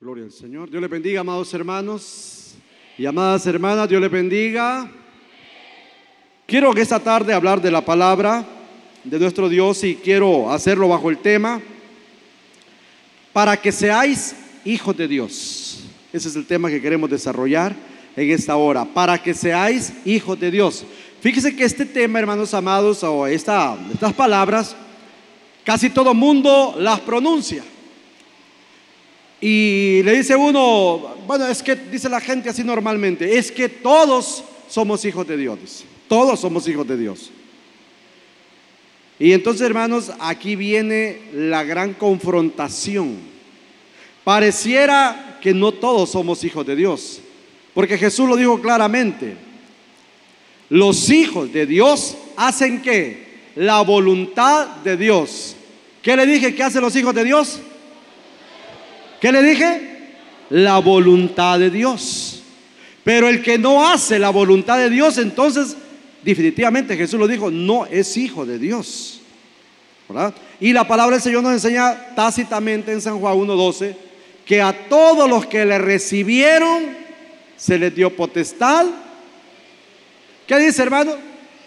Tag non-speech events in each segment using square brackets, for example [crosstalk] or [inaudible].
Gloria al Señor. Dios le bendiga, amados hermanos y amadas hermanas. Dios le bendiga. Quiero que esta tarde hablar de la palabra de nuestro Dios y quiero hacerlo bajo el tema para que seáis hijos de Dios. Ese es el tema que queremos desarrollar en esta hora, para que seáis hijos de Dios. Fíjese que este tema, hermanos amados, o esta, estas palabras, casi todo mundo las pronuncia. Y le dice uno, bueno, es que dice la gente así normalmente, es que todos somos hijos de Dios. Todos somos hijos de Dios. Y entonces, hermanos, aquí viene la gran confrontación. Pareciera que no todos somos hijos de Dios, porque Jesús lo dijo claramente. Los hijos de Dios hacen qué? La voluntad de Dios. ¿Qué le dije que hacen los hijos de Dios? ¿Qué le dije? La voluntad de Dios. Pero el que no hace la voluntad de Dios, entonces definitivamente Jesús lo dijo, no es hijo de Dios. ¿verdad? Y la palabra del Señor nos enseña tácitamente en San Juan 1.12 que a todos los que le recibieron se les dio potestad. ¿Qué dice hermano?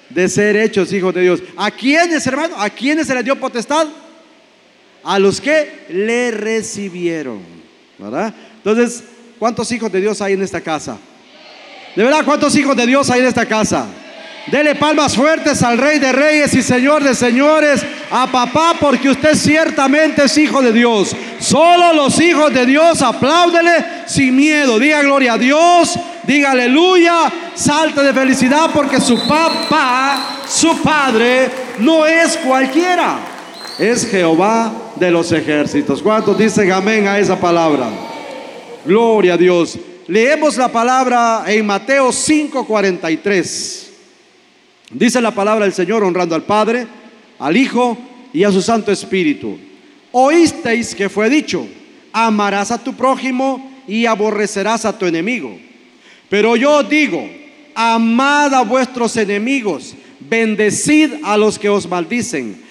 De ser hechos hijos de Dios. ¿A quiénes hermano? ¿A quiénes se les dio potestad? A los que le recibieron. ¿Verdad? Entonces, ¿cuántos hijos de Dios hay en esta casa? ¿De verdad cuántos hijos de Dios hay en esta casa? Dele palmas fuertes al Rey de Reyes y Señor de Señores, a papá, porque usted ciertamente es hijo de Dios. Solo los hijos de Dios apláudele sin miedo. Diga gloria a Dios, diga aleluya, salte de felicidad porque su papá, su padre, no es cualquiera es Jehová de los ejércitos. ¿Cuántos dicen amén a esa palabra? Gloria a Dios. Leemos la palabra en Mateo 5:43. Dice la palabra del Señor honrando al Padre, al Hijo y a su Santo Espíritu. Oísteis que fue dicho, amarás a tu prójimo y aborrecerás a tu enemigo. Pero yo digo, amad a vuestros enemigos, bendecid a los que os maldicen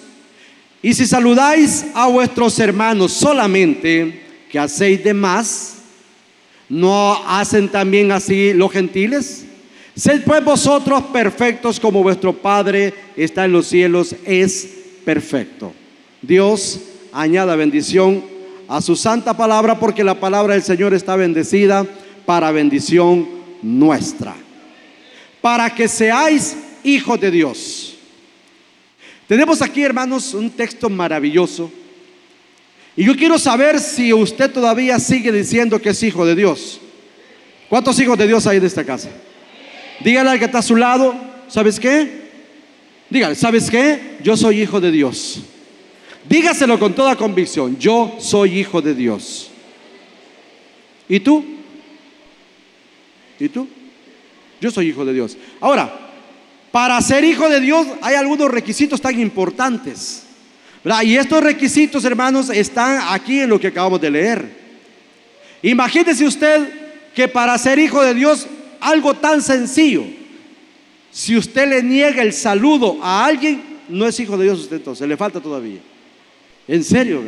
Y si saludáis a vuestros hermanos solamente, que hacéis de más, ¿no hacen también así los gentiles? Sed pues vosotros perfectos como vuestro Padre está en los cielos, es perfecto. Dios añada bendición a su santa palabra porque la palabra del Señor está bendecida para bendición nuestra. Para que seáis hijos de Dios. Tenemos aquí, hermanos, un texto maravilloso. Y yo quiero saber si usted todavía sigue diciendo que es hijo de Dios. ¿Cuántos hijos de Dios hay en esta casa? Dígale al que está a su lado, ¿sabes qué? Dígale, ¿sabes qué? Yo soy hijo de Dios. Dígaselo con toda convicción, yo soy hijo de Dios. ¿Y tú? ¿Y tú? Yo soy hijo de Dios. Ahora, para ser hijo de Dios hay algunos requisitos tan importantes. Y estos requisitos, hermanos, están aquí en lo que acabamos de leer. Imagínese usted que para ser hijo de Dios, algo tan sencillo, si usted le niega el saludo a alguien, no es hijo de Dios usted entonces, le falta todavía. En serio,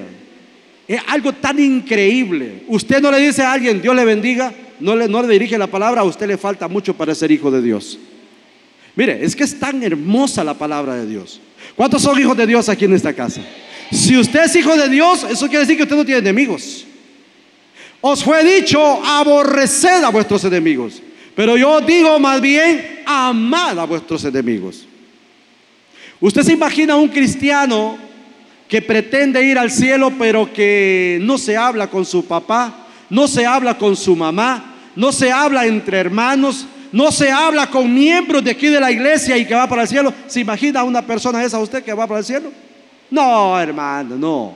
es algo tan increíble. Usted no le dice a alguien, Dios le bendiga, no le, no le dirige la palabra, a usted le falta mucho para ser hijo de Dios. Mire, es que es tan hermosa la palabra de Dios. ¿Cuántos son hijos de Dios aquí en esta casa? Si usted es hijo de Dios, eso quiere decir que usted no tiene enemigos. Os fue dicho, aborreced a vuestros enemigos. Pero yo digo más bien, amad a vuestros enemigos. Usted se imagina un cristiano que pretende ir al cielo, pero que no se habla con su papá, no se habla con su mamá, no se habla entre hermanos, no se habla con miembros de aquí de la iglesia y que va para el cielo. ¿Se imagina una persona esa usted que va para el cielo? No, hermano, no.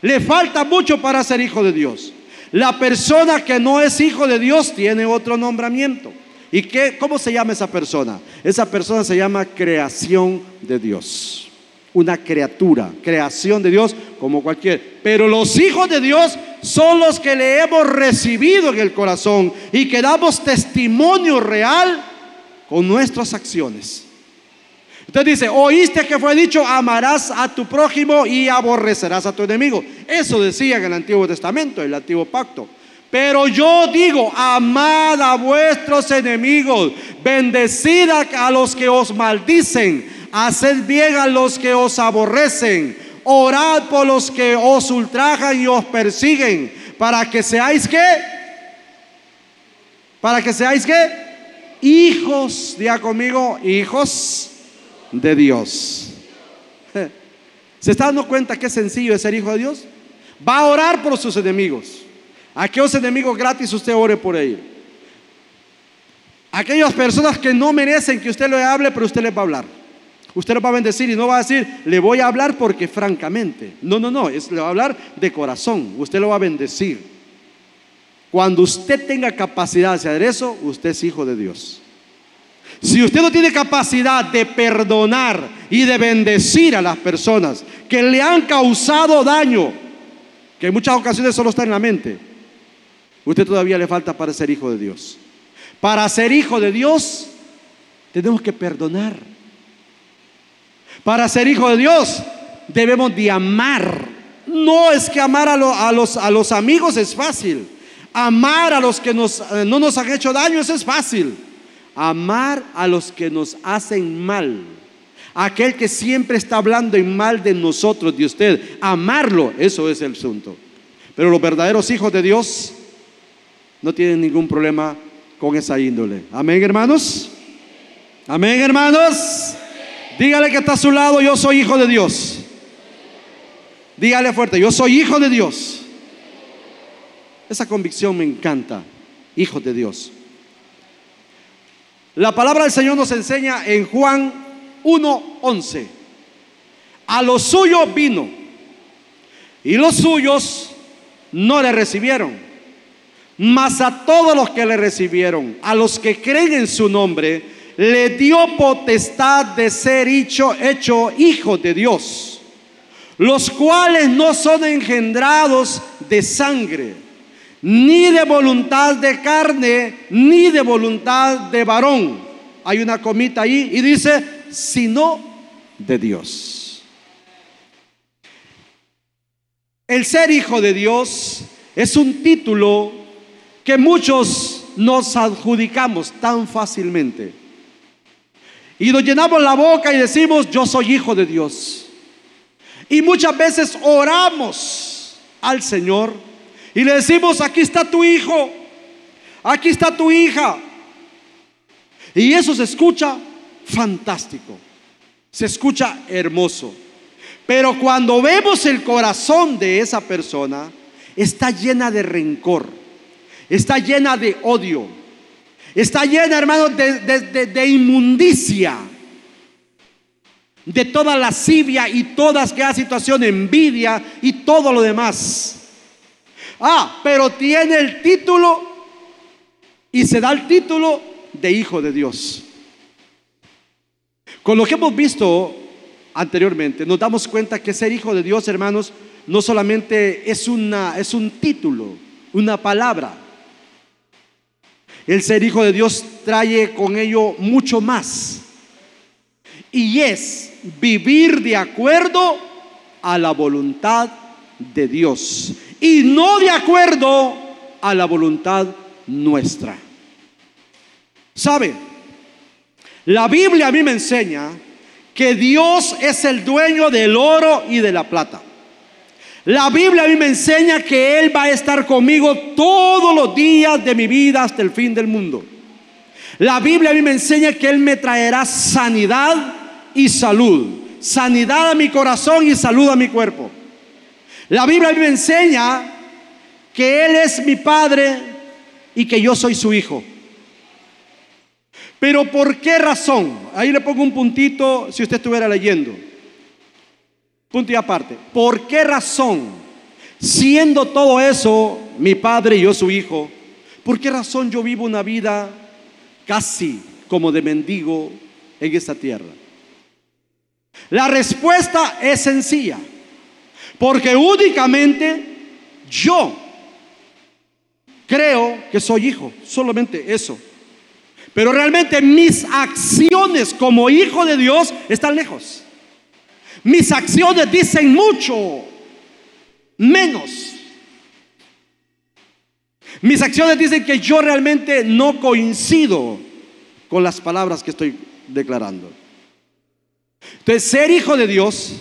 Le falta mucho para ser hijo de Dios. La persona que no es hijo de Dios tiene otro nombramiento. ¿Y qué, cómo se llama esa persona? Esa persona se llama creación de Dios. Una criatura, creación de Dios como cualquier. Pero los hijos de Dios son los que le hemos recibido en el corazón y que damos testimonio real con nuestras acciones. Usted dice, oíste que fue dicho, amarás a tu prójimo y aborrecerás a tu enemigo. Eso decía en el Antiguo Testamento, el Antiguo Pacto. Pero yo digo, amad a vuestros enemigos, bendecid a los que os maldicen, haced bien a los que os aborrecen, orad por los que os ultrajan y os persiguen, para que seáis qué? Para que seáis qué? Hijos, diga conmigo, hijos de Dios. ¿Se está dando cuenta qué sencillo es ser hijo de Dios? Va a orar por sus enemigos. Aquellos enemigos gratis usted ore por ellos. Aquellas personas que no merecen que usted le hable, pero usted les va a hablar. Usted los va a bendecir y no va a decir, le voy a hablar porque francamente. No, no, no, es, le va a hablar de corazón. Usted lo va a bendecir. Cuando usted tenga capacidad de hacer eso, usted es hijo de Dios. Si usted no tiene capacidad de perdonar y de bendecir a las personas que le han causado daño, que en muchas ocasiones solo está en la mente, usted todavía le falta para ser hijo de Dios. Para ser hijo de Dios, tenemos que perdonar. Para ser hijo de Dios, debemos de amar. No es que amar a, los, amigos es fácil. Amar a los que nos, eh, no nos han hecho daño, eso es fácil. Amar a los que nos hacen mal. Aquel que siempre está hablando en mal de nosotros, de usted. Amarlo, eso es el asunto. Pero los verdaderos hijos de Dios no tienen ningún problema con esa índole. Amén, hermanos. Amén, hermanos. Dígale que está a su lado, yo soy hijo de Dios. Dígale fuerte, yo soy hijo de Dios. Esa convicción me encanta, hijo de Dios. La palabra del Señor nos enseña en Juan 1:11. A los suyos vino y los suyos no le recibieron. Mas a todos los que le recibieron, a los que creen en su nombre, le dio potestad de ser hecho, hecho hijo de Dios, los cuales no son engendrados de sangre, ni de voluntad de carne, ni de voluntad de varón. Hay una comita ahí y dice, sino de Dios. El ser hijo de Dios es un título que muchos nos adjudicamos tan fácilmente. Y nos llenamos la boca y decimos, yo soy hijo de Dios. Y muchas veces oramos al Señor y le decimos, aquí está tu hijo, aquí está tu hija. Y eso se escucha fantástico, se escucha hermoso. Pero cuando vemos el corazón de esa persona, está llena de rencor, está llena de odio, está llena, hermano, de, de inmundicia, de toda lascivia y toda aquella situación, envidia y todo lo demás. Ah, pero tiene el título y se da el título de hijo de Dios. Con lo que hemos visto anteriormente, nos damos cuenta que ser hijo de Dios, hermanos, no solamente es, una, es un título, una palabra. El ser hijo de Dios trae con ello mucho más. Y es vivir de acuerdo a la voluntad de Dios y no de acuerdo a la voluntad nuestra. ¿Sabe? La Biblia a mí me enseña que Dios es el dueño del oro y de la plata. La Biblia a mí me enseña que Él va a estar conmigo todos los días de mi vida hasta el fin del mundo. La Biblia a mí me enseña que Él me traerá sanidad y salud. Sanidad a mi corazón y salud a mi cuerpo. La Biblia me enseña que Él es mi Padre y que yo soy su Hijo. Pero ¿por qué razón? Ahí le pongo un puntito si usted estuviera leyendo. Punto y aparte. ¿Por qué razón? Siendo todo eso mi padre y yo su hijo, ¿por qué razón yo vivo una vida casi como de mendigo en esta tierra? La respuesta es sencilla, porque únicamente yo creo que soy hijo, solamente eso. Pero realmente mis acciones como hijo de Dios están lejos. Mis acciones dicen mucho menos. Mis acciones dicen que yo realmente no coincido con las palabras que estoy declarando. Entonces, ser hijo de Dios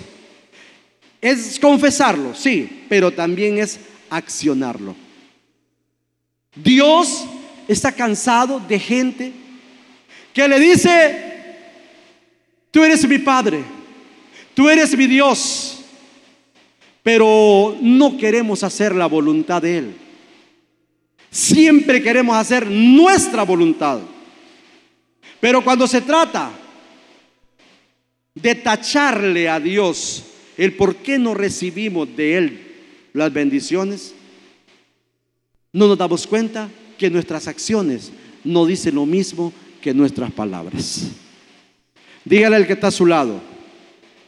es confesarlo, sí, pero también es accionarlo. Dios está cansado de gente que le dice, tú eres mi Padre, tú eres mi Dios, pero no queremos hacer la voluntad de Él. Siempre queremos hacer nuestra voluntad. Pero cuando se trata de tacharle a Dios el por qué no recibimos de Él las bendiciones, no nos damos cuenta que nuestras acciones no dicen lo mismo que nuestras palabras. Dígale al que está a su lado,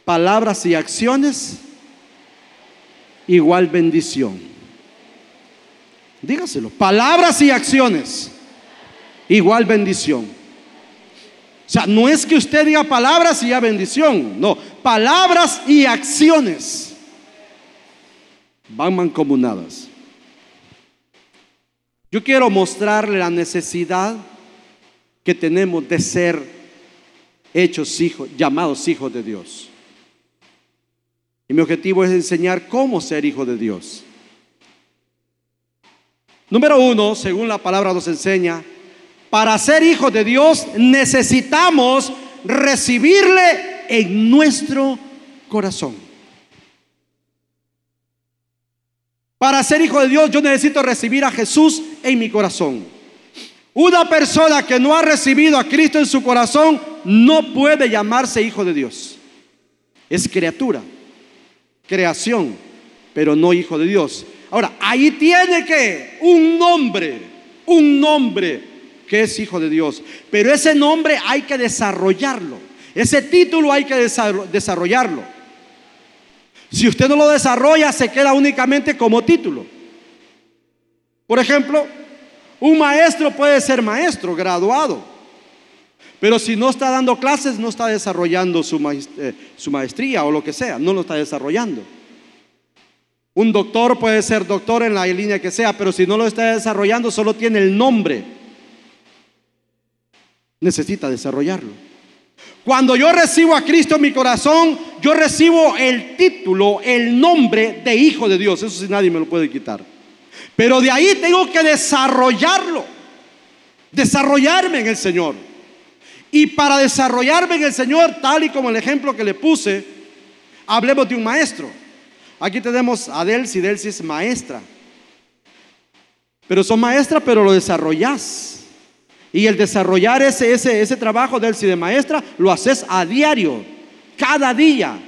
palabras y acciones igual bendición. Dígaselo, palabras y acciones igual bendición. O sea, no es que usted diga palabras y ya bendición, no, palabras y acciones van mancomunadas. Yo quiero mostrarle la necesidad que tenemos de ser hechos hijos, llamados hijos de Dios. Y mi objetivo es enseñar cómo ser hijo de Dios. Número uno, según la palabra nos enseña, para ser hijos de Dios necesitamos recibirle en nuestro corazón. Para ser hijo de Dios yo necesito recibir a Jesús en mi corazón. Una persona que no ha recibido a Cristo en su corazón no puede llamarse hijo de Dios. Es criatura, creación, pero no hijo de Dios. Ahora, ahí tiene que un nombre, un nombre que es hijo de Dios. Pero ese nombre hay que desarrollarlo. Ese título hay que desarrollarlo. Si usted no lo desarrolla, se queda únicamente como título. Por ejemplo, un maestro puede ser maestro, graduado, pero si no está dando clases, no está desarrollando eh, su, maestría o lo que sea, no lo está desarrollando. Un doctor puede ser doctor en la línea que sea, pero si no lo está desarrollando, solo tiene el nombre. Necesita desarrollarlo. Cuando yo recibo a Cristo en mi corazón, yo recibo el título, el nombre de hijo de Dios. Eso sí nadie me lo puede quitar. Pero de ahí tengo que desarrollarlo, desarrollarme en el Señor. Y para desarrollarme en el Señor, tal y como el ejemplo que le puse, hablemos de un maestro. Aquí tenemos a Delcy, Delcy es maestra. Pero son maestra, pero lo desarrollas. Y el desarrollar ese, ese, ese trabajo Delcy de maestra, lo haces a diario, cada día.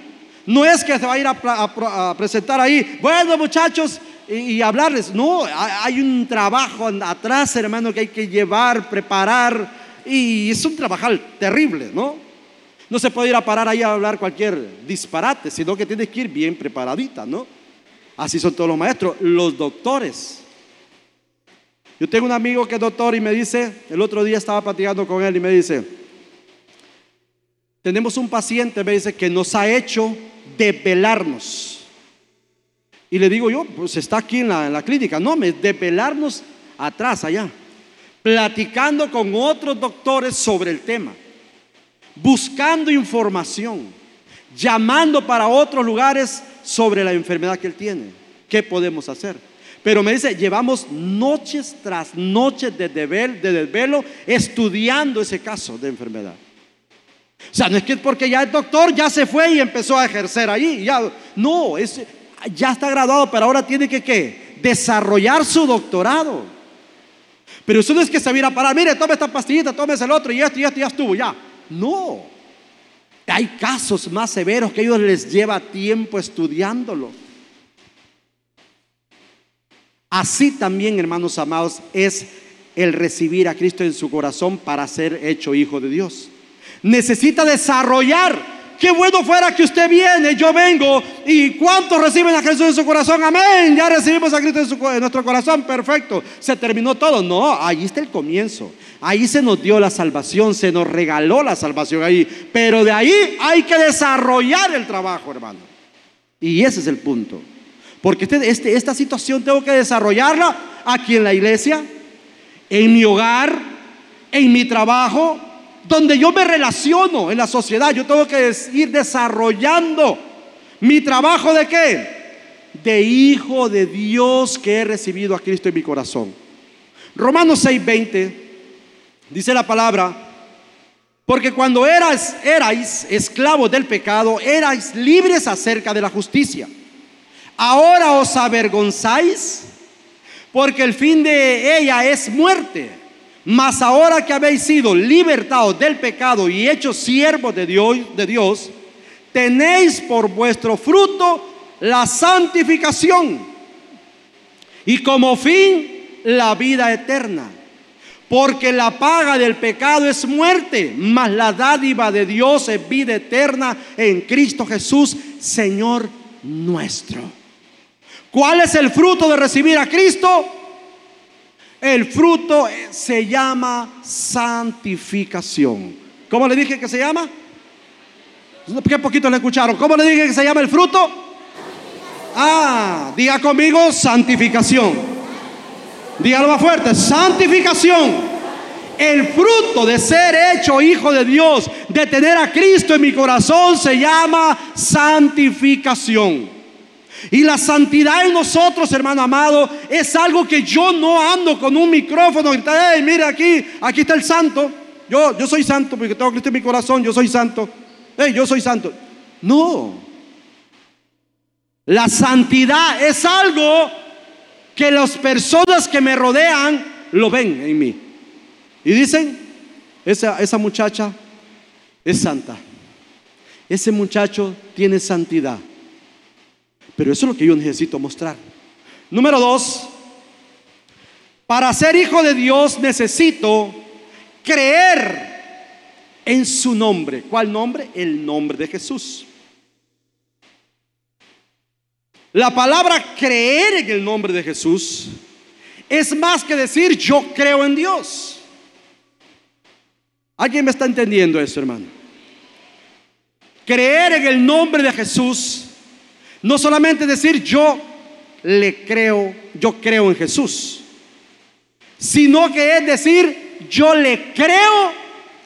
No es que se va a ir a presentar ahí, bueno muchachos, y, hablarles. No, hay un trabajo atrás, hermano, que hay que llevar, preparar. Y es un trabajo terrible, ¿no? No se puede ir a parar ahí a hablar cualquier disparate, sino que tienes que ir bien preparadita, ¿no? Así son todos los maestros, los doctores. Yo tengo un amigo que es doctor y me dice, el otro día estaba platicando con él y me dice, tenemos un paciente, me dice, que nos ha hecho develarnos. Y le digo yo, pues está aquí en la, clínica. No, me, de pelarnos atrás, allá. Platicando con otros doctores sobre el tema. Buscando información. Llamando para otros lugares sobre la enfermedad que él tiene. ¿Qué podemos hacer? Pero me dice, llevamos noches tras noches de, de desvelo estudiando ese caso de enfermedad. O sea, no es que porque ya el doctor ya se fue y empezó a ejercer ahí. Ya, no, es, ya está graduado, pero ahora tiene que ¿qué? desarrollar su doctorado. Pero eso no es que se viera a parar, mire, tome esta pastillita, tome el otro y esto y esto ya estuvo, ya. No. Hay casos más severos que ellos les lleva tiempo estudiándolo. Así también, hermanos amados, es el recibir a Cristo en su corazón para ser hecho hijo de Dios. Necesita desarrollar Qué bueno fuera que usted viene, yo vengo. ¿Y cuántos reciben a Jesús en su corazón? Amén. Ya recibimos a Cristo en, nuestro corazón. Perfecto. Se terminó todo. No, ahí está el comienzo. Ahí se nos dio la salvación, se nos regaló la salvación ahí. Pero de ahí hay que desarrollar el trabajo, hermano. Y ese es el punto. Porque este, este, esta situación tengo que desarrollarla aquí en la iglesia, en mi hogar, en mi trabajo, donde yo me relaciono en la sociedad. Yo tengo que ir desarrollando mi trabajo de qué? De hijo de Dios que he recibido a Cristo en mi corazón. Romanos 6:20 dice la palabra, porque cuando erais, erais esclavos del pecado, erais libres acerca de la justicia. Ahora os avergonzáis porque el fin de ella es muerte. Mas ahora que habéis sido libertados del pecado y hechos siervos de Dios, de Dios, tenéis por vuestro fruto la santificación y como fin la vida eterna. Porque la paga del pecado es muerte, mas la dádiva de Dios es vida eterna en Cristo Jesús, Señor nuestro. ¿Cuál es el fruto de recibir a Cristo? El fruto se llama santificación. ¿Cómo le dije que se llama? Qué poquito le escucharon. ¿Cómo le dije que se llama el fruto? Ah, diga conmigo santificación. Dígalo más fuerte, santificación. El fruto de ser hecho hijo de Dios, de tener a Cristo en mi corazón, se llama santificación. Y la santidad en nosotros, hermano amado, es algo que yo no ando con un micrófono y hey, mire aquí, aquí está el santo. Yo, yo soy santo porque tengo Cristo en mi corazón, yo soy santo. Hey, yo soy santo. No. La santidad es algo que las personas que me rodean lo ven en mí. Y dicen, esa, esa muchacha es santa. Ese muchacho tiene santidad. Pero eso es lo que yo necesito mostrar. Número dos, para ser hijo de Dios necesito creer en su nombre. ¿Cuál nombre? El nombre de Jesús. La palabra creer en el nombre de Jesús es más que decir yo creo en Dios. ¿Alguien me está entendiendo eso, hermano? Creer en el nombre de Jesús no solamente decir yo le creo, yo creo en Jesús, sino que es decir yo le creo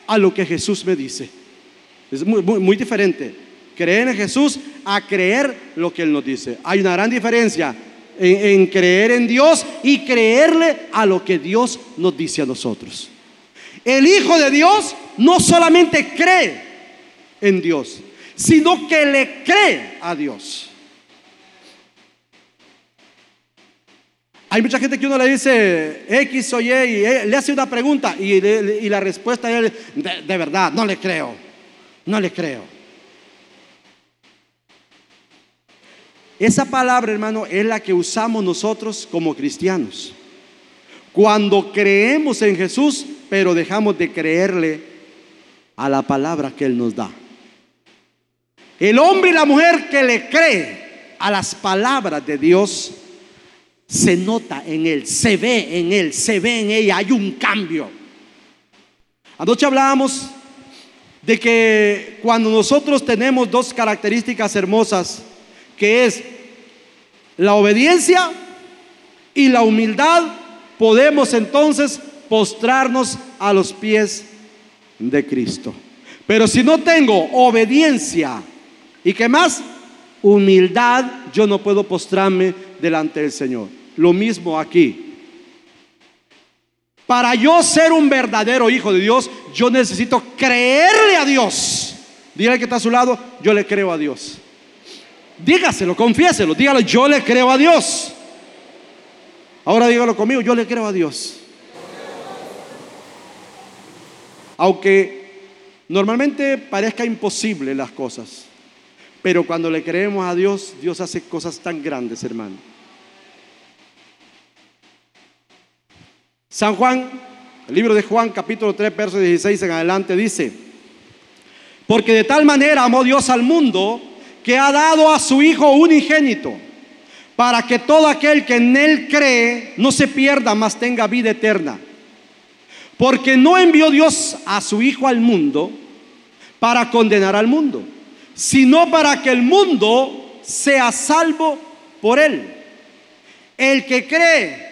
a lo que Jesús me dice. Es muy, diferente creer en Jesús a creer lo que Él nos dice. Hay una gran diferencia en, en creer en Dios y creerle a lo que Dios nos dice a nosotros. El Hijo de Dios no solamente cree en Dios, sino que le cree a Dios. Hay mucha gente que uno le dice X o Y y le hace una pregunta y, la respuesta es de, verdad, no le creo, no le creo. Esa palabra, hermano, es la que usamos nosotros como cristianos. Cuando creemos en Jesús, pero dejamos de creerle a la palabra que Él nos da. El hombre y la mujer que le cree a las palabras de Dios, se nota en él, se ve en él, se ve en ella, hay un cambio. Anoche hablábamos de que cuando nosotros tenemos dos características hermosas, que es la obediencia y la humildad, podemos entonces postrarnos a los pies de Cristo. Pero si no tengo obediencia y que más, humildad, yo no puedo postrarme delante del Señor. Lo mismo aquí. Para yo ser un verdadero hijo de Dios, yo necesito creerle a Dios. Dígale que está a su lado, yo le creo a Dios. Dígaselo, confiéselo, dígalo, yo le creo a Dios. Ahora dígalo conmigo, yo le creo a Dios. Aunque normalmente parezca imposible las cosas, pero cuando le creemos a Dios, Dios hace cosas tan grandes, hermano. San Juan, el libro de Juan, capítulo 3, verso 16 en adelante, dice, porque de tal manera amó Dios al mundo que ha dado a su Hijo unigénito, para que todo aquel que en Él cree no se pierda, mas tenga vida eterna. Porque no envió Dios a su Hijo al mundo para condenar al mundo, sino para que el mundo sea salvo por Él. El que cree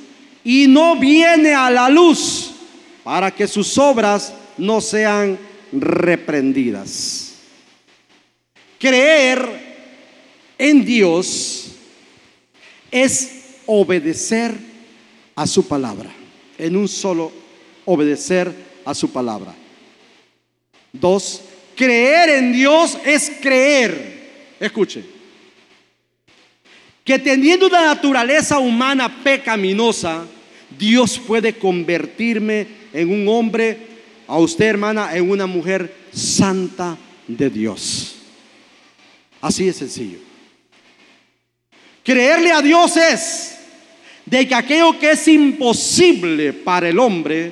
y no viene a la luz para que sus obras no sean reprendidas. Creer en Dios es obedecer a su palabra, en un solo obedecer a su palabra. Dos, creer en Dios es creer, escuche, que teniendo una naturaleza humana pecaminosa, Dios puede convertirme en un hombre, a usted hermana, en una mujer santa de Dios. Así de sencillo. Creerle a Dios es de que aquello que es imposible para el hombre,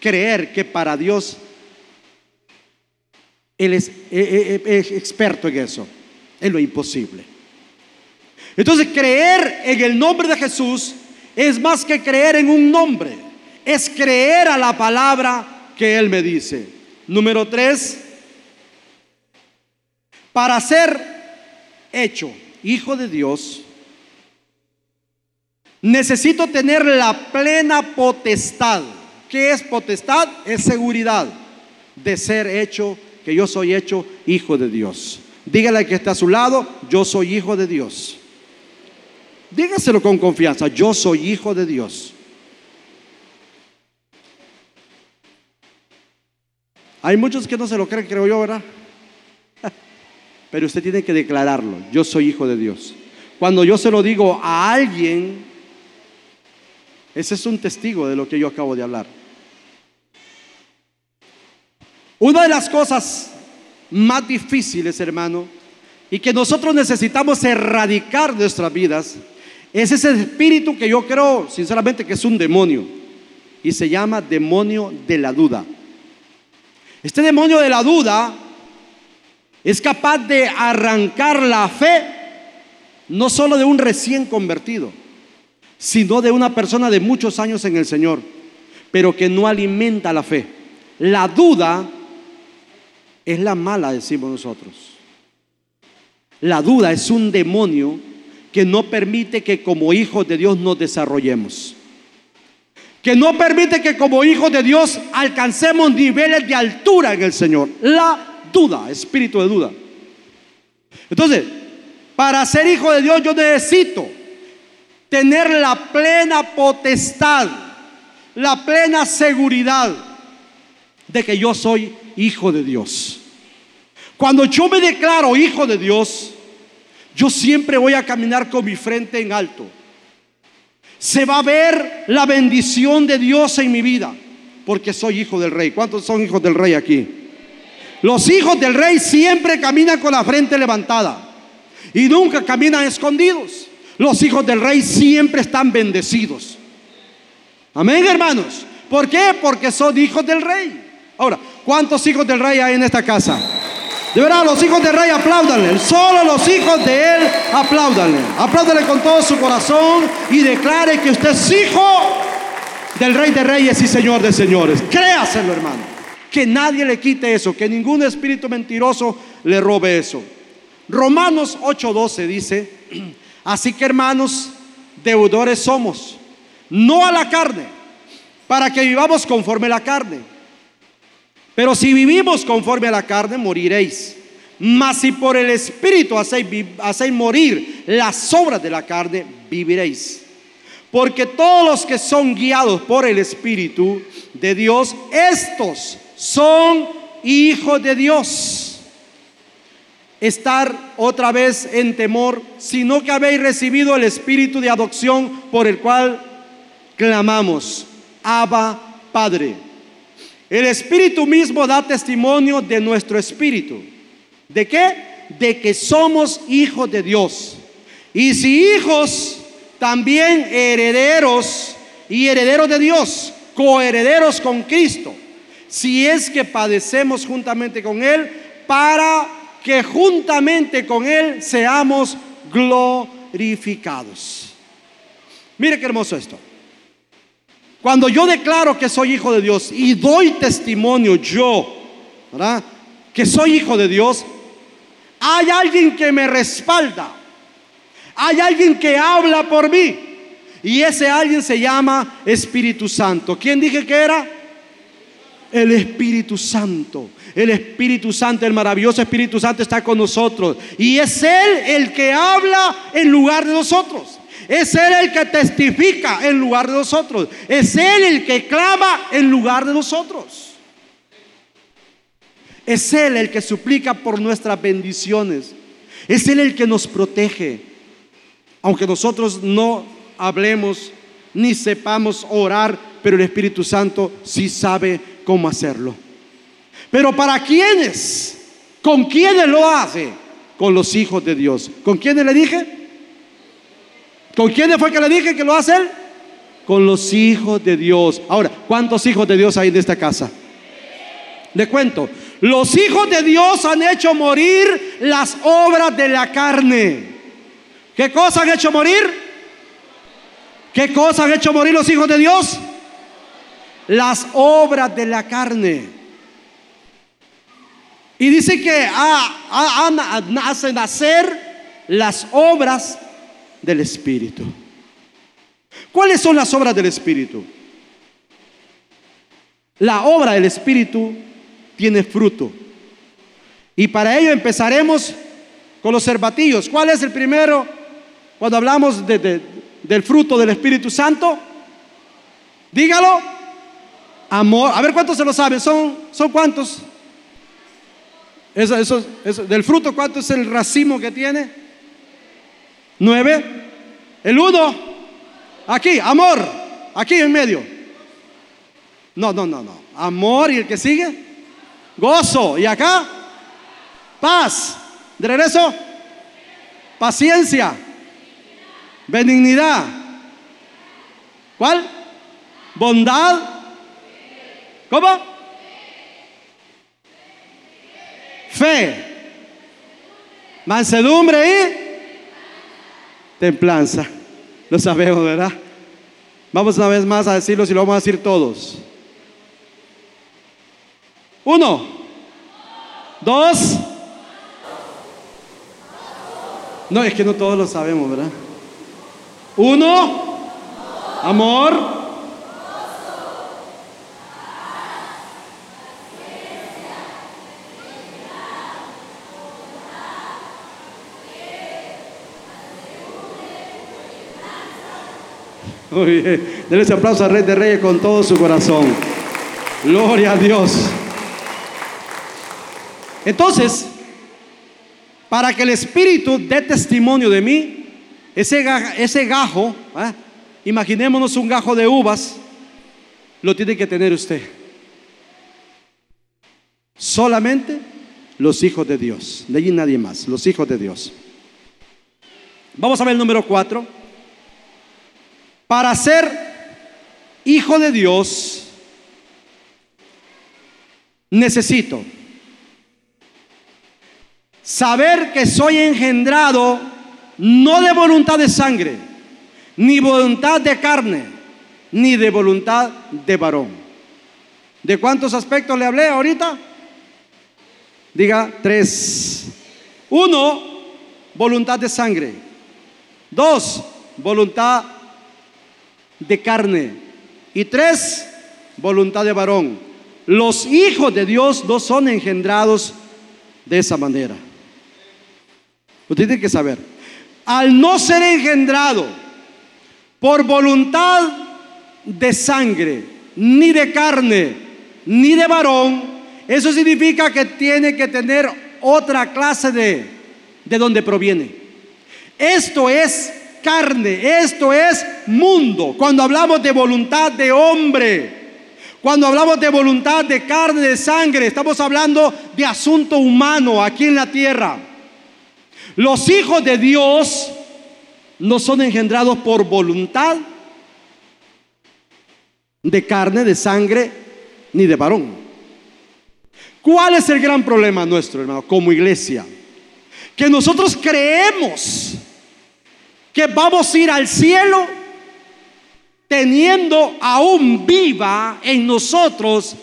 creer que para Dios Él es, eh, eh, es experto en eso, es lo imposible. Entonces creer en el nombre de Jesús es más que creer en un nombre, es creer a la palabra que Él me dice. Número tres, para ser hecho hijo de Dios, necesito tener la plena potestad. ¿Qué es potestad? Es seguridad de ser hecho, que yo soy hecho hijo de Dios. Dígale que está a su lado, yo soy hijo de Dios. Dígaselo con confianza, yo soy hijo de Dios. Hay muchos que no se lo creen, creo yo, ¿verdad? [laughs] Pero usted tiene que declararlo, yo soy hijo de Dios. Cuando yo se lo digo a alguien, ese es un testigo de lo que yo acabo de hablar. Una de las cosas más difíciles, hermano, y que nosotros necesitamos erradicar de nuestras vidas, es ese espíritu que yo creo, sinceramente, que es un demonio. Y se llama demonio de la duda. Este demonio de la duda es capaz de arrancar la fe, no solo de un recién convertido, sino de una persona de muchos años en el Señor, pero que no alimenta la fe. La duda es la mala, decimos nosotros. La duda es un demonio que no permite que como hijos de Dios nos desarrollemos. Que no permite que como hijos de Dios alcancemos niveles de altura en el Señor. La duda, espíritu de duda. Entonces, para ser hijo de Dios yo necesito tener la plena potestad, la plena seguridad de que yo soy hijo de Dios. Cuando yo me declaro hijo de Dios, yo siempre voy a caminar con mi frente en alto. Se va a ver la bendición de Dios en mi vida, porque soy hijo del rey. ¿Cuántos son hijos del rey aquí? Los hijos del rey siempre caminan con la frente levantada y nunca caminan escondidos. Los hijos del rey siempre están bendecidos. Amén, hermanos. ¿Por qué? Porque son hijos del rey. Ahora, ¿cuántos hijos del rey hay en esta casa? De verdad, los hijos del rey apláudanle. Solo los hijos de él apláudanle. Apláudanle con todo su corazón y declare que usted es hijo del rey de reyes y señor de señores. Créaselo, hermano. Que nadie le quite eso, que ningún espíritu mentiroso le robe eso. Romanos 8:12 dice, así que hermanos, deudores somos, no a la carne, para que vivamos conforme la carne pero si vivimos conforme a la carne, moriréis. Mas si por el Espíritu hacéis, morir las obras de la carne, viviréis. Porque todos los que son guiados por el Espíritu de Dios, estos son hijos de Dios. Estar otra vez en temor, sino que habéis recibido el Espíritu de adopción por el cual clamamos, Abba Padre. El Espíritu mismo da testimonio de nuestro Espíritu. ¿De qué? De que somos hijos de Dios. Y si hijos, también herederos y herederos de Dios, coherederos con Cristo. Si es que padecemos juntamente con Él, para que juntamente con Él seamos glorificados. Mire qué hermoso esto. Cuando yo declaro que soy hijo de Dios y doy testimonio yo, ¿verdad? Que soy hijo de Dios, hay alguien que me respalda. Hay alguien que habla por mí. Y ese alguien se llama Espíritu Santo. ¿Quién dije que era? El Espíritu Santo. El Espíritu Santo, el maravilloso Espíritu Santo está con nosotros. Y es Él el que habla en lugar de nosotros. Es Él el que testifica en lugar de nosotros. Es Él el que clama en lugar de nosotros. Es Él el que suplica por nuestras bendiciones. Es Él el que nos protege. Aunque nosotros no hablemos ni sepamos orar, pero el Espíritu Santo sí sabe cómo hacerlo. Pero ¿para quiénes? ¿Con quiénes lo hace? Con los hijos de Dios. ¿Con quiénes le dije? ¿Con quién fue que le dije que lo hace él? Con los hijos de Dios. Ahora, ¿cuántos hijos de Dios hay en esta casa? Le cuento. Los hijos de Dios han hecho morir las obras de la carne. ¿Qué cosa han hecho morir? ¿Qué cosa han hecho morir los hijos de Dios? Las obras de la carne. Y dice que hacen nacer las obras del Espíritu. ¿Cuáles son las obras del Espíritu? La obra del Espíritu tiene fruto. Y para ello empezaremos con los cervatillos. ¿Cuál es el primero cuando hablamos del fruto del Espíritu Santo? Dígalo. Amor. A ver cuántos se lo saben. ¿Son, son cuántos? Eso, del fruto, ¿cuánto es el racimo que tiene? Nueve. El uno. Aquí, amor. Aquí en medio. No, no, no, no. Amor y el que sigue. Gozo. Y acá. Paz. De regreso. Paciencia. Benignidad. ¿Cuál? Bondad. ¿Cómo? Fe. Mansedumbre y templanza. Lo sabemos, ¿verdad? Vamos una vez más a decirlo y lo vamos a decir todos. Uno. Dos. No, es que no todos lo sabemos, ¿verdad? Uno. Amor. Denle ese aplauso a Rey de Reyes con todo su corazón. Gloria a Dios. Entonces, para que el Espíritu dé testimonio de mí, ese, ese gajo, imaginémonos un gajo de uvas, lo tiene que tener usted. Solamente los hijos de Dios. De allí nadie más, los hijos de Dios. Vamos a ver el número cuatro. Para ser hijo de Dios, necesito saber que soy engendrado no de voluntad de sangre, ni voluntad de carne, ni de voluntad de varón. ¿De cuántos aspectos le hablé ahorita? Diga tres. Uno, voluntad de sangre. Dos, voluntad de carne. Y tres, voluntad de varón. Los hijos de Dios no son engendrados de esa manera. Usted tiene que saber, al no ser engendrado por voluntad de sangre, ni de carne, ni de varón, eso significa que tiene que tener otra clase de, de donde proviene. Esto es carne, esto es mundo. Cuando hablamos de voluntad de hombre, cuando hablamos de voluntad de carne, de sangre, estamos hablando de asunto humano aquí en la tierra. Los hijos de Dios no son engendrados por voluntad de carne, de sangre, ni de varón. ¿Cuál es el gran problema nuestro, hermano, como iglesia? Que nosotros creemos que vamos a ir al cielo teniendo aún viva en nosotros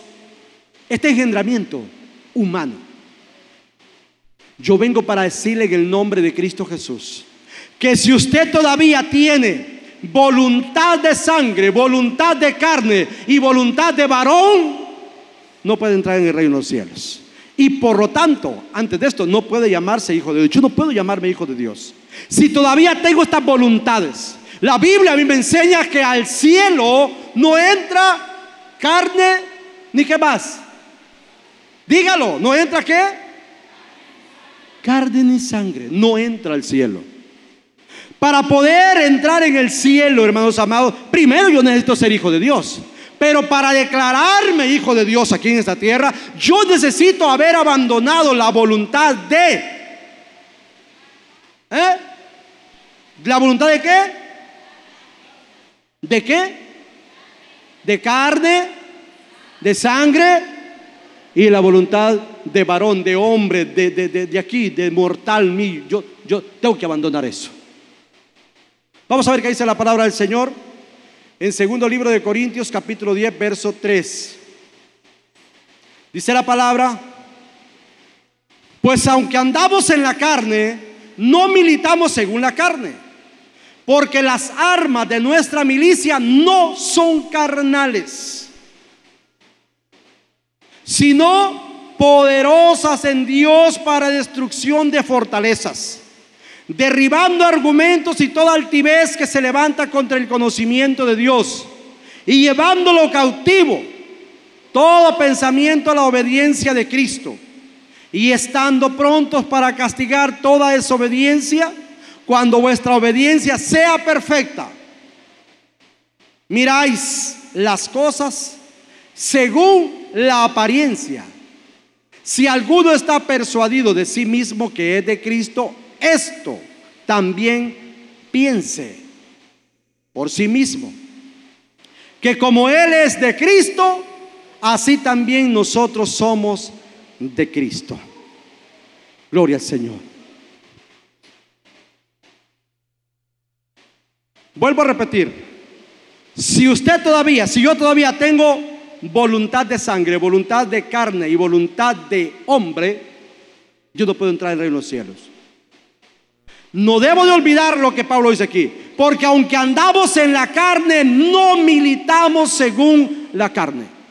este engendramiento humano. Yo vengo para decirle en el nombre de Cristo Jesús que si usted todavía tiene voluntad de sangre, voluntad de carne y voluntad de varón, no puede entrar en el reino de los cielos. Y por lo tanto, antes de esto, no puede llamarse hijo de Dios. Yo no puedo llamarme hijo de Dios. Si todavía tengo estas voluntades, la Biblia a mí me enseña que al cielo no entra carne ni qué más. Dígalo, ¿no entra qué? Carne ni sangre, no entra al cielo. Para poder entrar en el cielo, hermanos amados, primero yo necesito ser hijo de Dios. Pero para declararme hijo de Dios aquí en esta tierra, yo necesito haber abandonado la voluntad de... ¿Eh? ¿La voluntad de qué? ¿De qué? De carne, de sangre y la voluntad de varón, de hombre, de, de, de, aquí, de mortal mío. Yo, yo tengo que abandonar eso. Vamos a ver qué dice la palabra del Señor en segundo libro de Corintios capítulo 10, verso 3. Dice la palabra, pues aunque andamos en la carne, no militamos según la carne, porque las armas de nuestra milicia no son carnales, sino poderosas en Dios para destrucción de fortalezas derribando argumentos y toda altivez que se levanta contra el conocimiento de Dios y llevándolo cautivo, todo pensamiento a la obediencia de Cristo y estando prontos para castigar toda desobediencia cuando vuestra obediencia sea perfecta. Miráis las cosas según la apariencia. Si alguno está persuadido de sí mismo que es de Cristo, esto también piense por sí mismo, que como Él es de Cristo, así también nosotros somos de Cristo. Gloria al Señor. Vuelvo a repetir, si usted todavía, si yo todavía tengo voluntad de sangre, voluntad de carne y voluntad de hombre, yo no puedo entrar en el reino de los cielos. No debo de olvidar lo que Pablo dice aquí, porque aunque andamos en la carne, no militamos según la carne.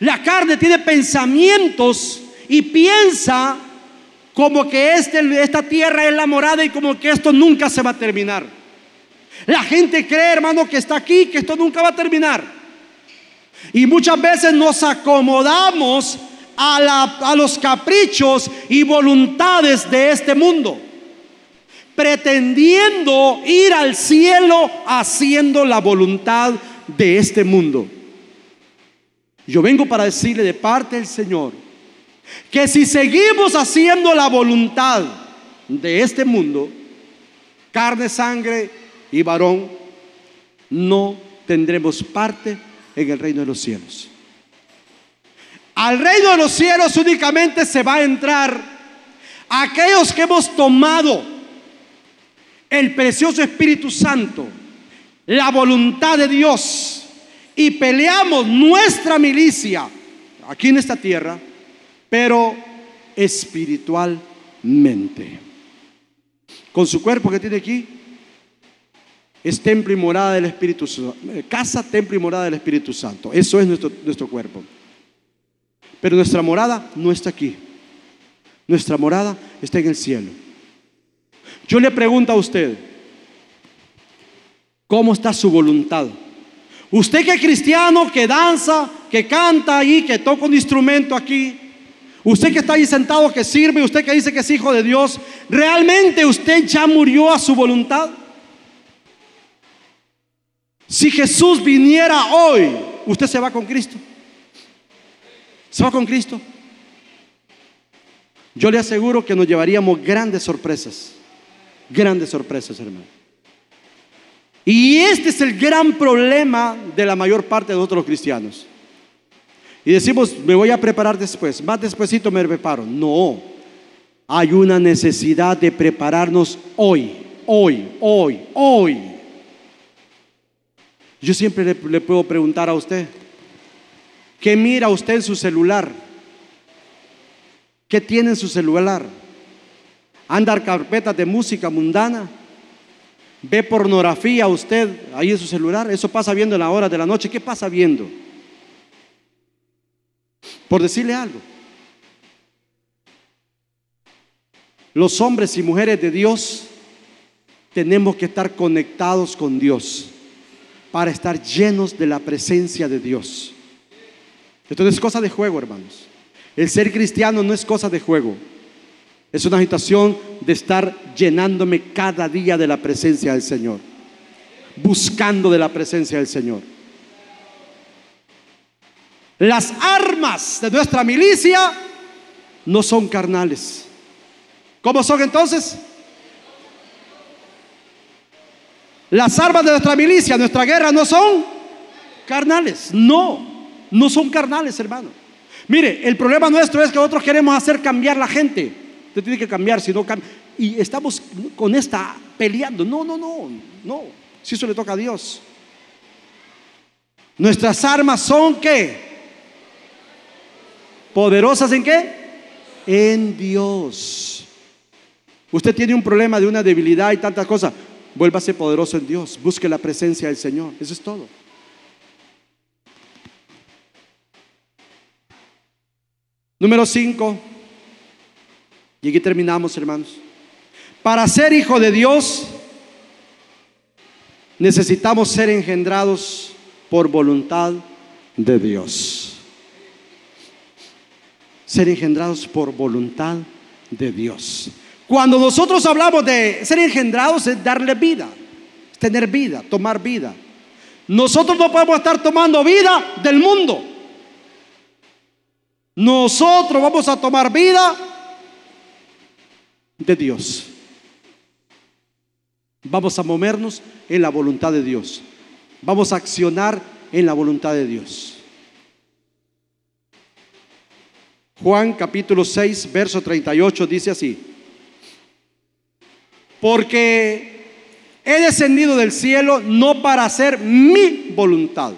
La carne tiene pensamientos y piensa como que este, esta tierra es la morada y como que esto nunca se va a terminar. La gente cree, hermano, que está aquí, que esto nunca va a terminar. Y muchas veces nos acomodamos a, a los caprichos y voluntades de este mundo pretendiendo ir al cielo haciendo la voluntad de este mundo. Yo vengo para decirle de parte del Señor que si seguimos haciendo la voluntad de este mundo, carne, sangre y varón, no tendremos parte en el reino de los cielos. Al reino de los cielos únicamente se va a entrar aquellos que hemos tomado el precioso Espíritu Santo, la voluntad de Dios y peleamos nuestra milicia aquí en esta tierra, pero espiritualmente. Con su cuerpo que tiene aquí, es templo y morada del Espíritu Santo. Eh, casa, templo y morada del Espíritu Santo. Eso es nuestro, nuestro cuerpo. Pero nuestra morada no está aquí. Nuestra morada está en el cielo. Yo le pregunto a usted, ¿Cómo está su voluntad? Usted que es cristiano, que danza, que canta ahí, que toca un instrumento aquí, usted que está ahí sentado, que sirve, usted que dice que es hijo de Dios, ¿realmente usted ya murió a su voluntad? Si Jesús viniera hoy, usted se va con Cristo. ¿Se va con Cristo? Yo le aseguro que nos llevaríamos grandes sorpresas. Grandes sorpresas, hermano. Y este es el gran problema de la mayor parte de nosotros cristianos. Y decimos, me voy a preparar después, más despuesito me preparo. No, hay una necesidad de prepararnos hoy, hoy, hoy, hoy. Yo siempre le, puedo preguntar a usted, ¿qué mira usted en su celular? ¿Qué tiene en su celular? ¿Anda carpetas de música mundana? ¿Ve pornografía usted ahí en su celular? Eso pasa viendo en la hora de la noche. ¿Qué pasa viendo? Por decirle algo. Los hombres y mujeres de Dios tenemos que estar conectados con Dios para estar llenos de la presencia de Dios. Esto no es cosa de juego, hermanos. El ser cristiano no es cosa de juego. Es una agitación de estar llenándome cada día de la presencia del Señor. Buscando de la presencia del Señor. Las armas de nuestra milicia no son carnales. ¿Cómo son entonces? Las armas de nuestra milicia, nuestra guerra no son carnales. No, no son carnales, hermano. Mire, el problema nuestro es que nosotros queremos hacer cambiar la gente. Usted tiene que cambiar, si no cambia. Y estamos con esta peleando. No, no, no, no. Si eso le toca a Dios. Nuestras armas son qué? ¿Poderosas en qué? En Dios. Usted tiene un problema de una debilidad y tantas cosas. Vuélvase poderoso en Dios. Busque la presencia del Señor. Eso es todo. Número 5. Y aquí terminamos, hermanos. Para ser hijo de Dios, necesitamos ser engendrados por voluntad de Dios. Ser engendrados por voluntad de Dios. Cuando nosotros hablamos de ser engendrados es darle vida, tener vida, tomar vida. Nosotros no podemos estar tomando vida del mundo. Nosotros vamos a tomar vida de Dios. Vamos a movernos en la voluntad de Dios. Vamos a accionar en la voluntad de Dios. Juan capítulo 6, verso 38 dice así. Porque he descendido del cielo no para hacer mi voluntad,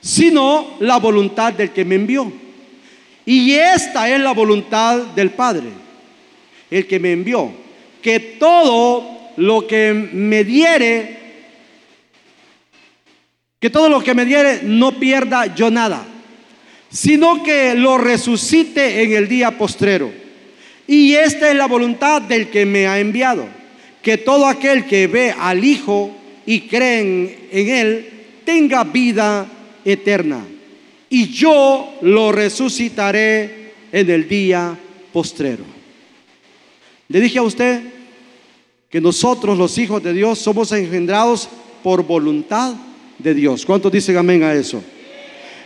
sino la voluntad del que me envió. Y esta es la voluntad del Padre, el que me envió, que todo lo que me diere, que todo lo que me diere no pierda yo nada, sino que lo resucite en el día postrero. Y esta es la voluntad del que me ha enviado, que todo aquel que ve al Hijo y cree en, en Él tenga vida eterna y yo lo resucitaré en el día postrero. Le dije a usted que nosotros los hijos de Dios somos engendrados por voluntad de Dios. ¿Cuántos dicen amén a eso?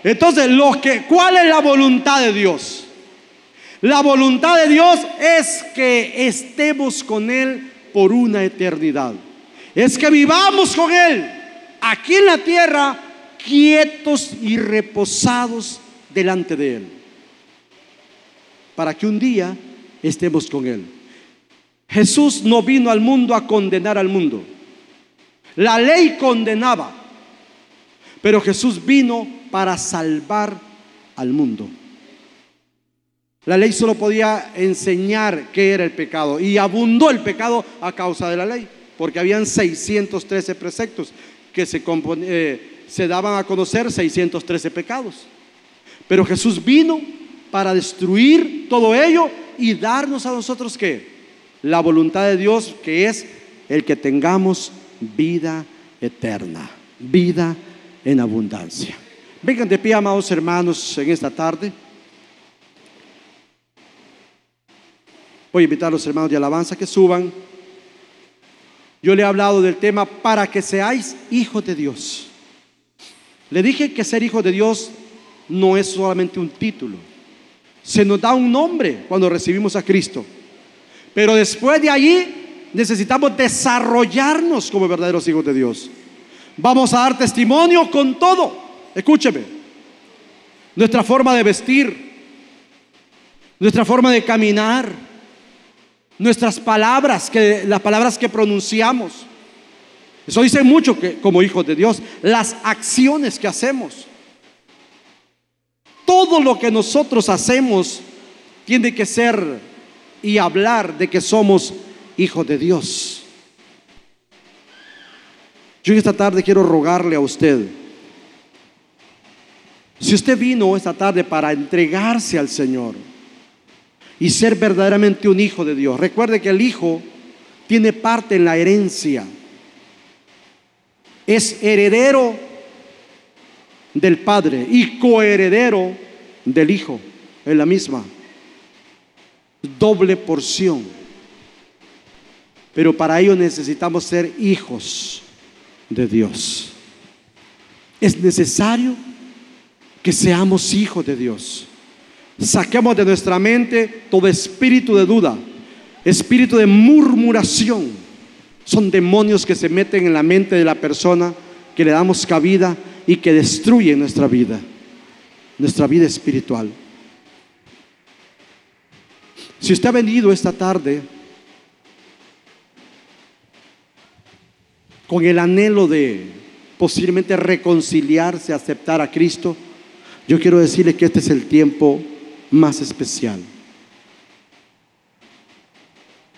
Entonces, los que, ¿cuál es la voluntad de Dios? La voluntad de Dios es que estemos con Él por una eternidad. Es que vivamos con Él aquí en la tierra quietos y reposados delante de Él, para que un día estemos con Él. Jesús no vino al mundo a condenar al mundo. La ley condenaba, pero Jesús vino para salvar al mundo. La ley solo podía enseñar qué era el pecado y abundó el pecado a causa de la ley, porque habían 613 preceptos que. Eh, se daban a conocer 613 pecados. Pero Jesús vino para destruir todo ello y darnos a nosotros que la voluntad de Dios, que es el que tengamos vida eterna, vida en abundancia. Vengan de pie, amados hermanos, en esta tarde. Voy a invitar a los hermanos de alabanza que suban. Yo le he hablado del tema para que seáis hijos de Dios. Le dije que ser hijo de Dios no es solamente un título. Se nos da un nombre cuando recibimos a Cristo. Pero después de allí necesitamos desarrollarnos como verdaderos hijos de Dios. Vamos a dar testimonio con todo. Escúcheme. Nuestra forma de vestir, nuestra forma de caminar, nuestras palabras, que, las palabras que pronunciamos. Eso dice mucho que como hijos de Dios, las acciones que hacemos. Todo lo que nosotros hacemos tiene que ser y hablar de que somos hijos de Dios. Yo esta tarde quiero rogarle a usted, si usted vino esta tarde para entregarse al Señor y ser verdaderamente un hijo de Dios, recuerde que el hijo tiene parte en la herencia, es heredero del Padre y coheredero del Hijo, es la misma, doble porción. Pero para ello necesitamos ser hijos de Dios. Es necesario que seamos hijos de Dios. Saquemos de nuestra mente todo espíritu de duda, espíritu de murmuración. Son demonios que se meten en la mente de la persona, que le damos cabida y que destruyen nuestra vida, nuestra vida espiritual. Si usted ha venido esta tarde con el anhelo de posiblemente reconciliarse, aceptar a Cristo, yo quiero decirle que este es el tiempo más especial.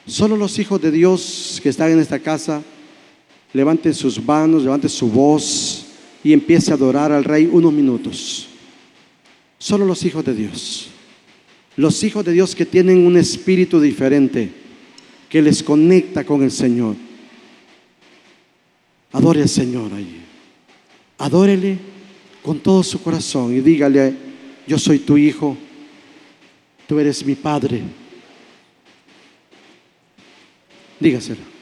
Solo los hijos de Dios que están en esta casa, levanten sus manos, levanten su voz y empiece a adorar al Rey unos minutos. Solo los hijos de Dios. Los hijos de Dios que tienen un espíritu diferente, que les conecta con el Señor. Adore al Señor allí. Adórele con todo su corazón y dígale, yo soy tu hijo, tú eres mi padre. Dígaselo.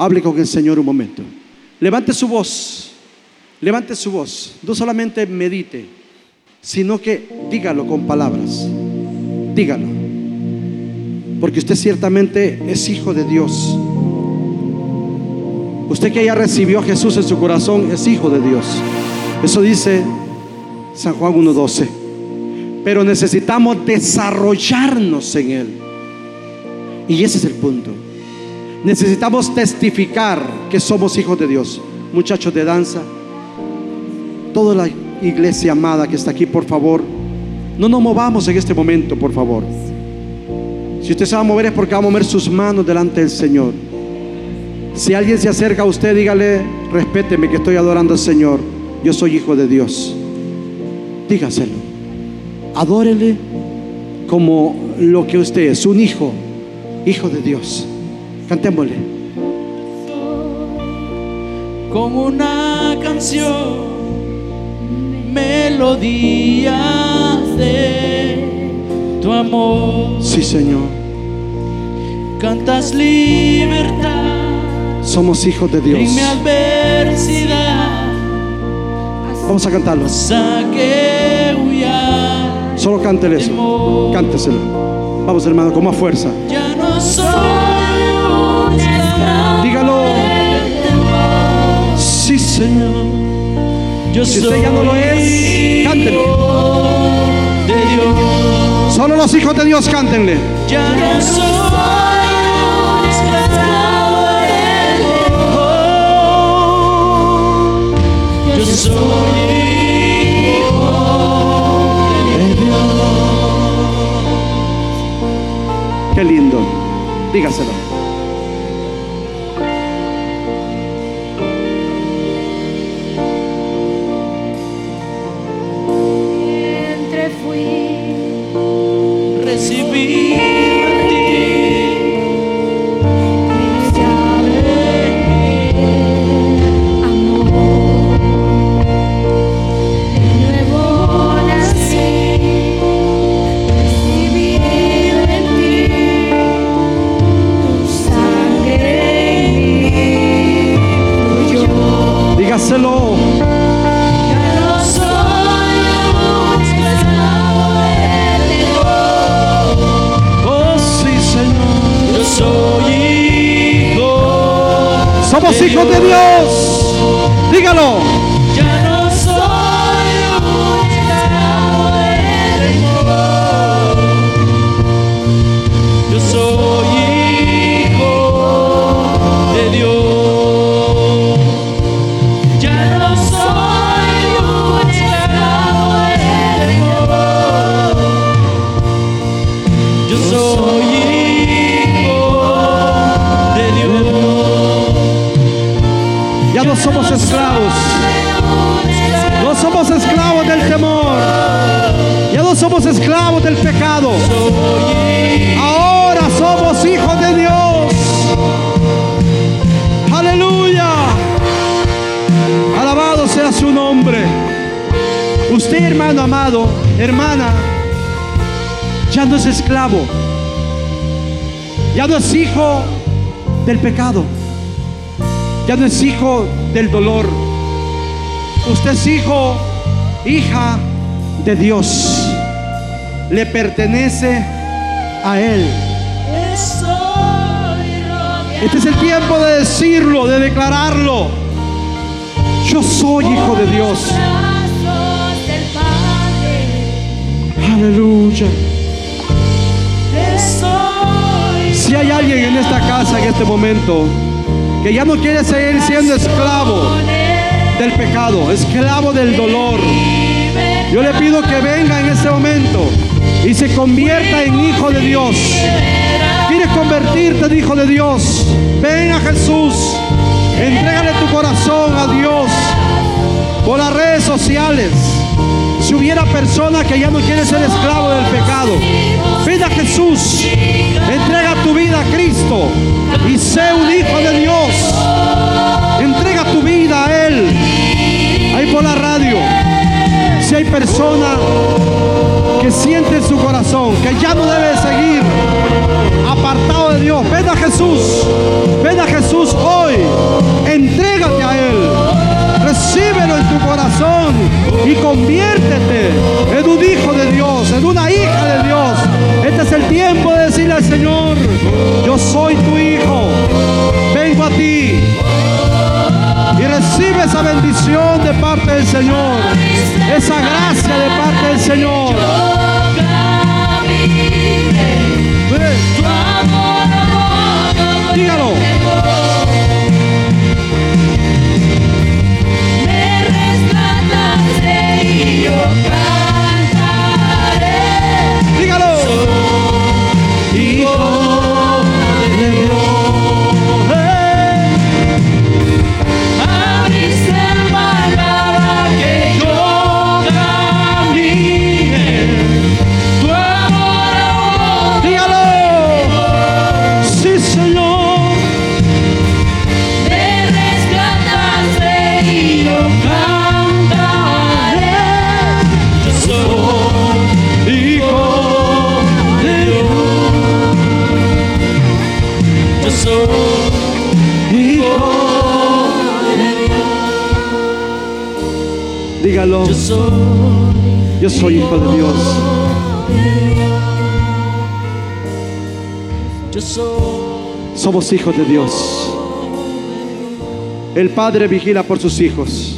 Hable con el Señor un momento. Levante su voz. Levante su voz. No solamente medite, sino que dígalo con palabras. Dígalo. Porque usted ciertamente es hijo de Dios. Usted que ya recibió a Jesús en su corazón es hijo de Dios. Eso dice San Juan 1.12. Pero necesitamos desarrollarnos en Él. Y ese es el punto. Necesitamos testificar que somos hijos de Dios. Muchachos de danza, toda la iglesia amada que está aquí, por favor, no nos movamos en este momento, por favor. Si usted se va a mover es porque va a mover sus manos delante del Señor. Si alguien se acerca a usted, dígale, respéteme que estoy adorando al Señor. Yo soy hijo de Dios. Dígaselo. Adórele como lo que usted es, un hijo, hijo de Dios. Cantémosle. Con una canción, melodía de tu amor, Sí, Señor. cantas libertad Somos hijos de Dios. en mi adversidad, Vamos a cantarlo. saque. Solo cántele eso. Cánteselo. Vamos, hermano, con más fuerza. Ya no soy Señor. Yo Si soy usted ya no lo es, hijo de Dios. Solo los hijos de Dios cántenle. Ya no soy un esclavo del. Yo soy hijo de Dios. Qué lindo. Dígaselo. Somos hijos de Dios. Dígalo. Es esclavo. Ya no es hijo del pecado. Ya no es hijo del dolor. Usted es hijo, hija de Dios. Le pertenece a Él. Este es el tiempo de decirlo, de declararlo. Yo soy hijo de Dios. Aleluya. Si hay alguien en esta casa en este momento que ya no quiere seguir siendo esclavo del pecado, esclavo del dolor, yo le pido que venga en este momento y se convierta en hijo de Dios. ¿Quieres convertirte en hijo de Dios? Ven a Jesús. Entrégale tu corazón a Dios por las redes sociales. Si hubiera personas que ya no quieren ser esclavo del pecado, ven a Jesús. Entrega a Cristo y sé un hijo de Dios. Entrega tu vida a Él. Ahí por la radio. Si hay personas que siente en su corazón que ya no debe seguir apartado de Dios, ven a Jesús. Ven a Jesús hoy. Entrégate a Él. Recíbelo en tu corazón y conviértete en un hijo de Dios, en una hija de Dios. Este es el tiempo de decirle al Señor, yo soy tu hijo, vengo a ti. Y recibe esa bendición de parte del Señor, esa gracia de parte del Señor. Dígalo. Hijo. Yo soy hijo de Dios. Somos hijos de Dios. El Padre vigila por sus hijos.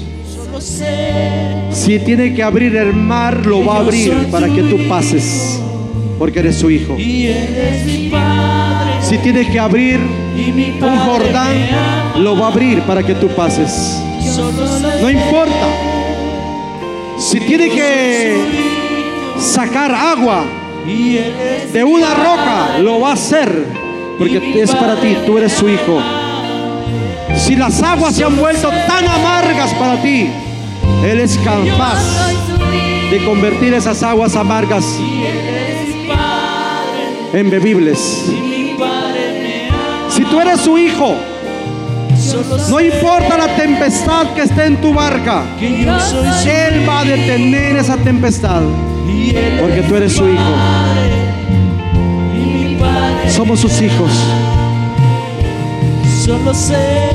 Si tiene que abrir el mar, lo va a abrir para que tú pases, porque eres su hijo. Si tiene que abrir un Jordán, lo va a abrir para que tú pases. No importa. Si tiene que sacar agua de una roca, lo va a hacer, porque es para ti, tú eres su hijo. Si las aguas se han vuelto tan amargas para ti, Él es capaz de convertir esas aguas amargas en bebibles. Si tú eres su hijo, no importa la tempestad que esté en tu barca, Él va a detener esa tempestad, porque tú eres su hijo. Somos sus hijos. solo sé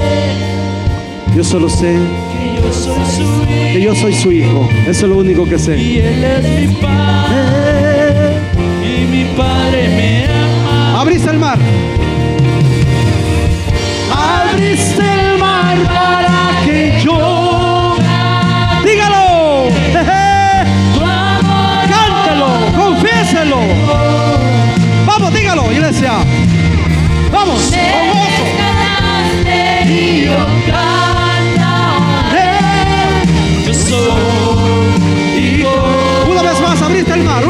Yo solo sé que yo soy su hijo que yo soy su hijo. Eso es lo único que sé. y él es mi padre y mi padre me ama Abriste el mar abriste el mar para que yo. Dígalo. Cántelo, confiéselo. Vamos, dígalo, iglesia. Vamos. Eh. Una vez más, abriste el mar,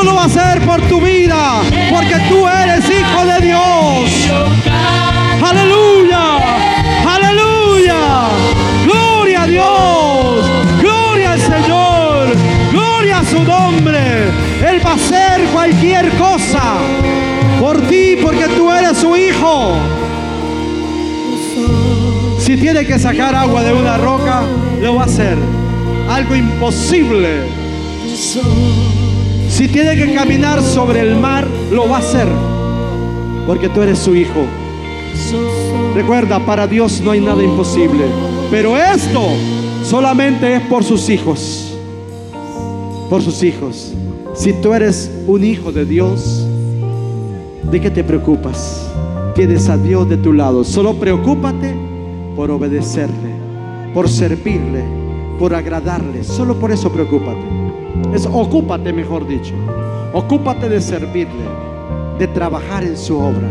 Dios lo va a hacer por tu vida. Porque tú eres hijo de Dios. Aleluya. Aleluya. Gloria a Dios. Gloria al Señor. Gloria a su nombre. Él va a hacer cualquier cosa por ti porque tú eres su hijo. Si tiene que sacar agua de una roca, lo va a hacer. Algo imposible. Si tiene que caminar sobre el mar, lo va a hacer. Porque tú eres su hijo. Recuerda, para Dios no hay nada imposible. Pero esto solamente es por sus hijos. Por sus hijos. Si tú eres un hijo de Dios, ¿de qué te preocupas? Tienes a Dios de tu lado. Solo preocúpate por obedecerle, por servirle, por agradarle. Solo por eso preocúpate. Es ocúpate, mejor dicho. Ocúpate de servirle, de trabajar en su obra.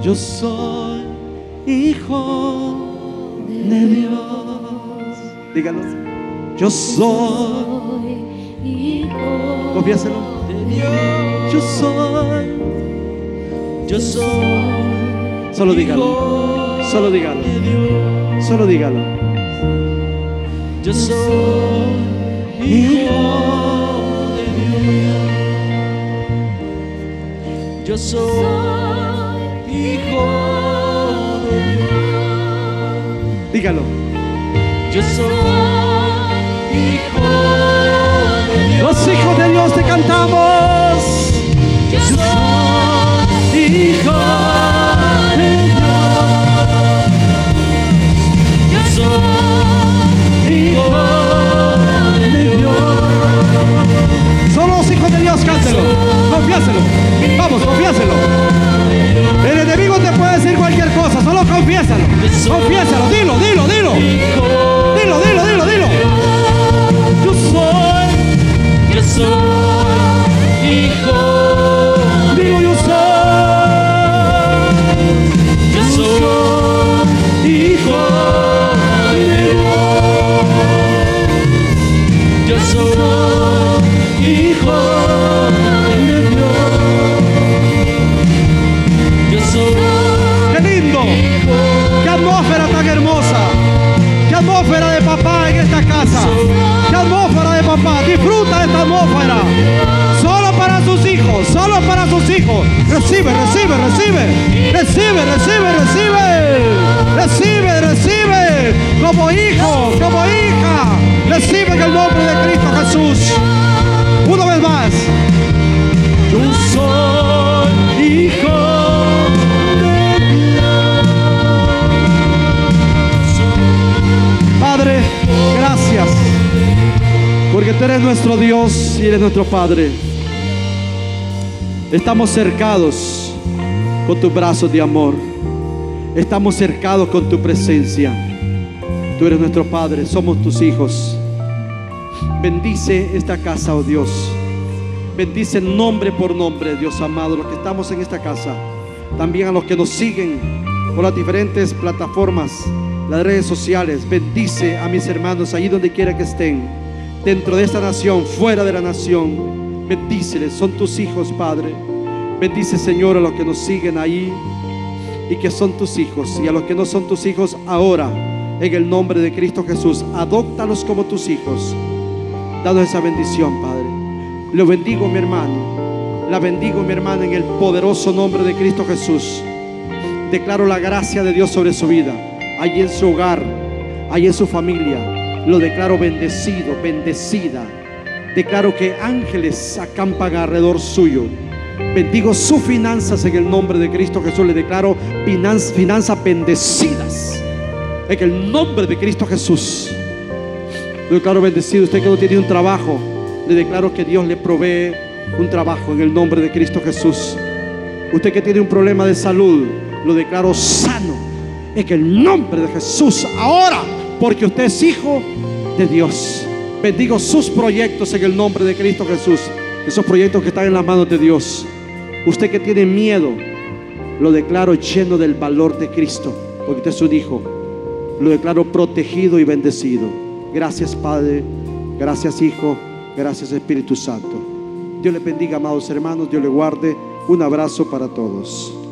Yo soy hijo de Dios. Dígalo. Yo soy. Confiéselo. Yo soy. Yo soy. Solo dígalo. Solo dígalo. Solo dígalo. Yo soy hijo de Dios. Yo soy hijo de Dios. Dígalo. Yo soy hijo de Dios. Los hijos de Dios te cantamos. Yo soy hijo Confiáselo. Vamos, confiáselo. El enemigo te puede decir cualquier cosa. Solo confiésalo. Confiésalo. Dilo, dilo, recibe, recibe. Recibe, recibe, recibe. Recibe. Como hijo, como hija. Recibe en el nombre de Cristo Jesús. Una vez más. Yo soy hijo de Dios. Padre, gracias. Porque tú eres nuestro Dios y eres nuestro Padre. Estamos cercados con tus brazos de amor. Estamos cercados con tu presencia. Tú eres nuestro Padre, somos tus hijos. Bendice esta casa, oh Dios. Bendice nombre por nombre, Dios amado, los que estamos en esta casa. También a los que nos siguen por las diferentes plataformas, las redes sociales. Bendice a mis hermanos allí donde quiera que estén. Dentro de esta nación, fuera de la nación. Bendíceles, son tus hijos, Padre. Bendice, Señor, a los que nos siguen ahí y que son tus hijos. Y a los que no son tus hijos, ahora, en el nombre de Cristo Jesús, adóptalos como tus hijos. Danos esa bendición, Padre. Lo bendigo, mi hermano. La bendigo, mi hermana, en el poderoso nombre de Cristo Jesús. Declaro la gracia de Dios sobre su vida, allí en su hogar, allí en su familia. Lo declaro bendecido, bendecida. Declaro que ángeles acampan alrededor suyo. Bendigo sus finanzas en el nombre de Cristo Jesús. Le declaro finanzas, bendecidas en el nombre de Cristo Jesús. Lo declaro bendecido. Usted que no tiene un trabajo, le declaro que Dios le provee un trabajo en el nombre de Cristo Jesús. Usted que tiene un problema de salud, lo declaro sano en el nombre de Jesús. Ahora, porque usted es hijo de Dios. Bendigo sus proyectos en el nombre de Cristo Jesús. Esos proyectos que están en las manos de Dios. Usted que tiene miedo, lo declaro lleno del valor de Cristo, porque usted es su hijo. Lo declaro protegido y bendecido. Gracias Padre, gracias Hijo, gracias Espíritu Santo. Dios le bendiga, amados hermanos, Dios le guarde. Un abrazo para todos.